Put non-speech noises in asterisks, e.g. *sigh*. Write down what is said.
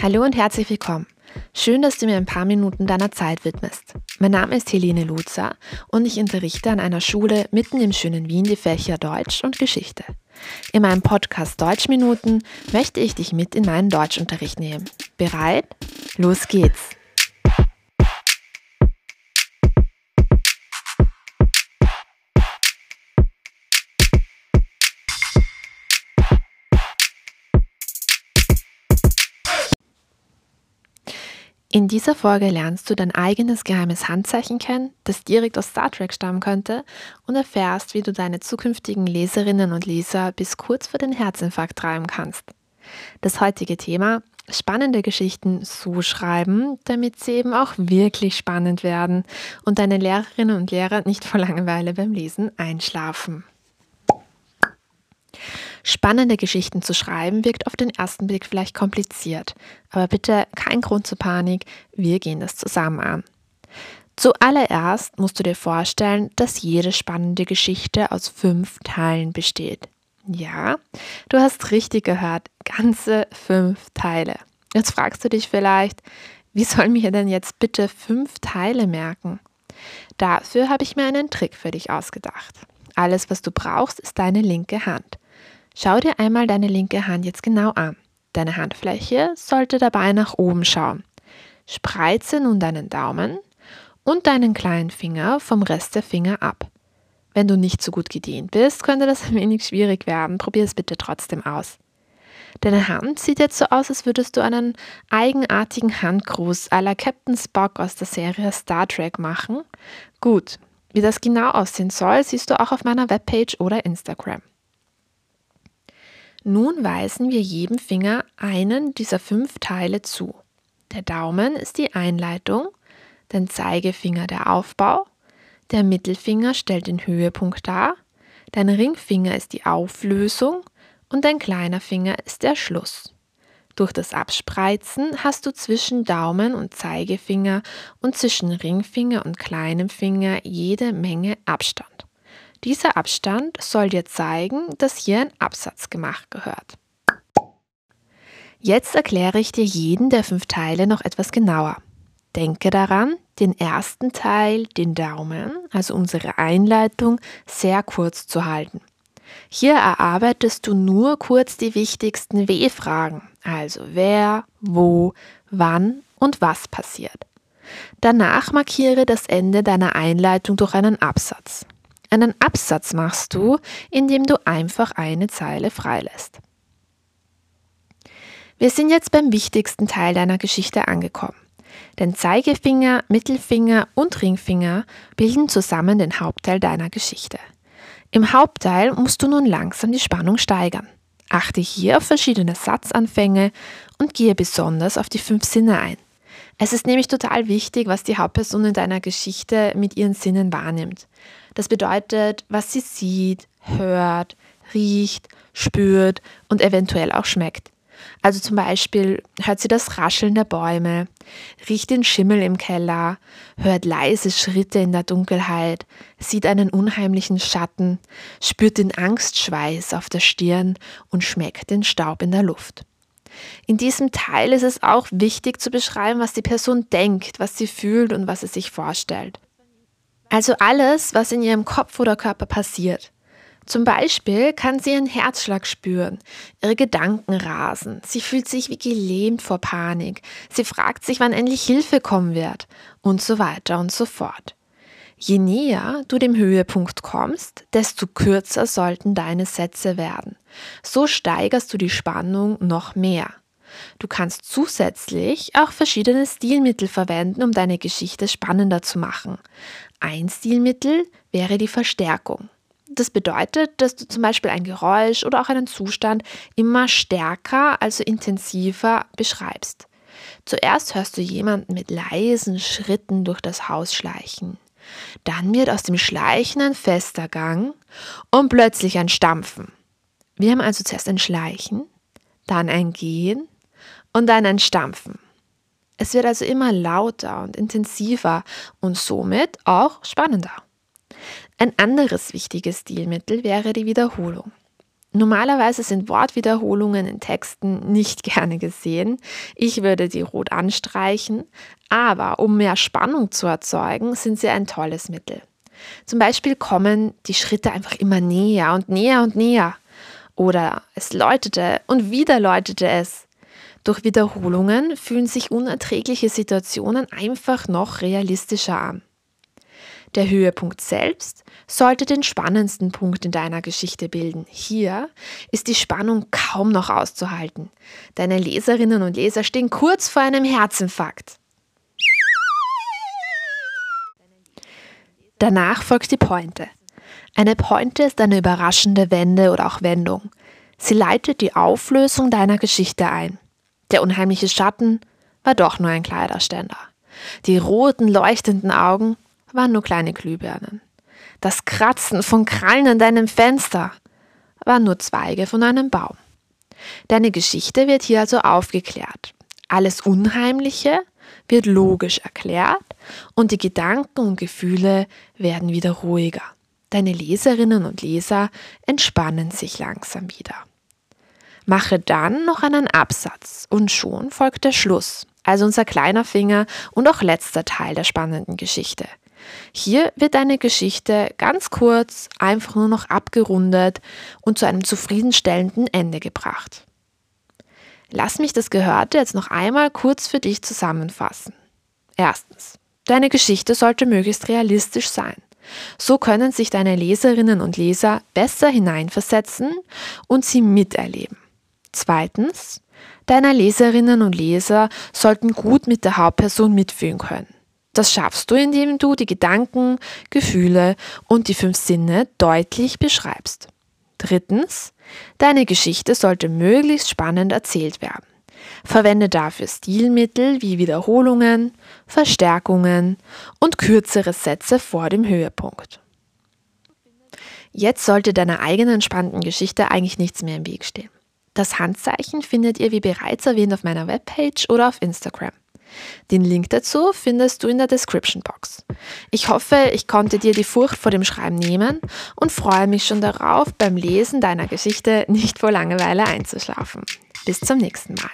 Hallo und herzlich willkommen. Schön, dass du mir ein paar Minuten deiner Zeit widmest. Mein Name ist Helene Luzer und ich unterrichte an einer Schule mitten im schönen Wien die Fächer Deutsch und Geschichte. In meinem Podcast Deutschminuten möchte ich dich mit in meinen Deutschunterricht nehmen. Bereit? Los geht's! In dieser Folge lernst du dein eigenes geheimes Handzeichen kennen, das direkt aus Star Trek stammen könnte, und erfährst, wie du deine zukünftigen Leserinnen und Leser bis kurz vor den Herzinfarkt treiben kannst. Das heutige Thema spannende Geschichten so schreiben, damit sie eben auch wirklich spannend werden und deine Lehrerinnen und Lehrer nicht vor Langeweile beim Lesen einschlafen. Spannende Geschichten zu schreiben wirkt auf den ersten Blick vielleicht kompliziert, aber bitte kein Grund zur Panik, wir gehen das zusammen an. Zuallererst musst du dir vorstellen, dass jede spannende Geschichte aus fünf Teilen besteht. Ja, du hast richtig gehört, ganze fünf Teile. Jetzt fragst du dich vielleicht, wie soll mir denn jetzt bitte fünf Teile merken? Dafür habe ich mir einen Trick für dich ausgedacht. Alles, was du brauchst, ist deine linke Hand. Schau dir einmal deine linke Hand jetzt genau an. Deine Handfläche sollte dabei nach oben schauen. Spreize nun deinen Daumen und deinen kleinen Finger vom Rest der Finger ab. Wenn du nicht so gut gedehnt bist, könnte das *laughs* ein wenig schwierig werden. Probier es bitte trotzdem aus. Deine Hand sieht jetzt so aus, als würdest du einen eigenartigen Handgruß à la Captain Spock aus der Serie Star Trek machen. Gut, wie das genau aussehen soll, siehst du auch auf meiner Webpage oder Instagram. Nun weisen wir jedem Finger einen dieser fünf Teile zu. Der Daumen ist die Einleitung, der Zeigefinger der Aufbau, der Mittelfinger stellt den Höhepunkt dar, dein Ringfinger ist die Auflösung und dein kleiner Finger ist der Schluss. Durch das Abspreizen hast du zwischen Daumen und Zeigefinger und zwischen Ringfinger und kleinem Finger jede Menge Abstand. Dieser Abstand soll dir zeigen, dass hier ein Absatz gemacht gehört. Jetzt erkläre ich dir jeden der fünf Teile noch etwas genauer. Denke daran, den ersten Teil, den Daumen, also unsere Einleitung, sehr kurz zu halten. Hier erarbeitest du nur kurz die wichtigsten W-Fragen, also wer, wo, wann und was passiert. Danach markiere das Ende deiner Einleitung durch einen Absatz. Einen Absatz machst du, indem du einfach eine Zeile freilässt. Wir sind jetzt beim wichtigsten Teil deiner Geschichte angekommen. Denn Zeigefinger, Mittelfinger und Ringfinger bilden zusammen den Hauptteil deiner Geschichte. Im Hauptteil musst du nun langsam die Spannung steigern. Achte hier auf verschiedene Satzanfänge und gehe besonders auf die fünf Sinne ein. Es ist nämlich total wichtig, was die Hauptperson in deiner Geschichte mit ihren Sinnen wahrnimmt. Das bedeutet, was sie sieht, hört, riecht, spürt und eventuell auch schmeckt. Also zum Beispiel hört sie das Rascheln der Bäume, riecht den Schimmel im Keller, hört leise Schritte in der Dunkelheit, sieht einen unheimlichen Schatten, spürt den Angstschweiß auf der Stirn und schmeckt den Staub in der Luft. In diesem Teil ist es auch wichtig zu beschreiben, was die Person denkt, was sie fühlt und was sie sich vorstellt. Also alles, was in ihrem Kopf oder Körper passiert. Zum Beispiel kann sie ihren Herzschlag spüren, ihre Gedanken rasen, sie fühlt sich wie gelähmt vor Panik, sie fragt sich, wann endlich Hilfe kommen wird und so weiter und so fort. Je näher du dem Höhepunkt kommst, desto kürzer sollten deine Sätze werden. So steigerst du die Spannung noch mehr. Du kannst zusätzlich auch verschiedene Stilmittel verwenden, um deine Geschichte spannender zu machen. Ein Stilmittel wäre die Verstärkung. Das bedeutet, dass du zum Beispiel ein Geräusch oder auch einen Zustand immer stärker, also intensiver beschreibst. Zuerst hörst du jemanden mit leisen Schritten durch das Haus schleichen. Dann wird aus dem Schleichen ein fester Gang und plötzlich ein Stampfen. Wir haben also zuerst ein Schleichen, dann ein Gehen und dann ein Stampfen. Es wird also immer lauter und intensiver und somit auch spannender. Ein anderes wichtiges Stilmittel wäre die Wiederholung. Normalerweise sind Wortwiederholungen in Texten nicht *laughs* gerne gesehen. Ich würde die rot anstreichen, aber um mehr Spannung zu erzeugen, sind sie ein tolles Mittel. Zum Beispiel kommen die Schritte einfach immer näher und näher und näher. Oder es läutete und wieder läutete es. Durch Wiederholungen fühlen sich unerträgliche Situationen einfach noch realistischer an. Der Höhepunkt selbst sollte den spannendsten Punkt in deiner Geschichte bilden. Hier ist die Spannung kaum noch auszuhalten. Deine Leserinnen und Leser stehen kurz vor einem Herzinfarkt. Danach folgt die Pointe. Eine Pointe ist eine überraschende Wende oder auch Wendung. Sie leitet die Auflösung deiner Geschichte ein. Der unheimliche Schatten war doch nur ein Kleiderständer. Die roten, leuchtenden Augen waren nur kleine Glühbirnen. Das Kratzen von Krallen an deinem Fenster waren nur Zweige von einem Baum. Deine Geschichte wird hier also aufgeklärt. Alles Unheimliche wird logisch erklärt und die Gedanken und Gefühle werden wieder ruhiger. Deine Leserinnen und Leser entspannen sich langsam wieder. Mache dann noch einen Absatz und schon folgt der Schluss, also unser kleiner Finger und auch letzter Teil der spannenden Geschichte. Hier wird eine Geschichte ganz kurz einfach nur noch abgerundet und zu einem zufriedenstellenden Ende gebracht. Lass mich das Gehörte jetzt noch einmal kurz für dich zusammenfassen. Erstens. Deine Geschichte sollte möglichst realistisch sein. So können sich deine Leserinnen und Leser besser hineinversetzen und sie miterleben. Zweitens. Deine Leserinnen und Leser sollten gut mit der Hauptperson mitfühlen können. Das schaffst du, indem du die Gedanken, Gefühle und die fünf Sinne deutlich beschreibst. Drittens, deine Geschichte sollte möglichst spannend erzählt werden. Verwende dafür Stilmittel wie Wiederholungen, Verstärkungen und kürzere Sätze vor dem Höhepunkt. Jetzt sollte deiner eigenen spannenden Geschichte eigentlich nichts mehr im Weg stehen. Das Handzeichen findet ihr wie bereits erwähnt auf meiner Webpage oder auf Instagram. Den Link dazu findest du in der Description Box. Ich hoffe, ich konnte dir die Furcht vor dem Schreiben nehmen und freue mich schon darauf, beim Lesen deiner Geschichte nicht vor Langeweile einzuschlafen. Bis zum nächsten Mal.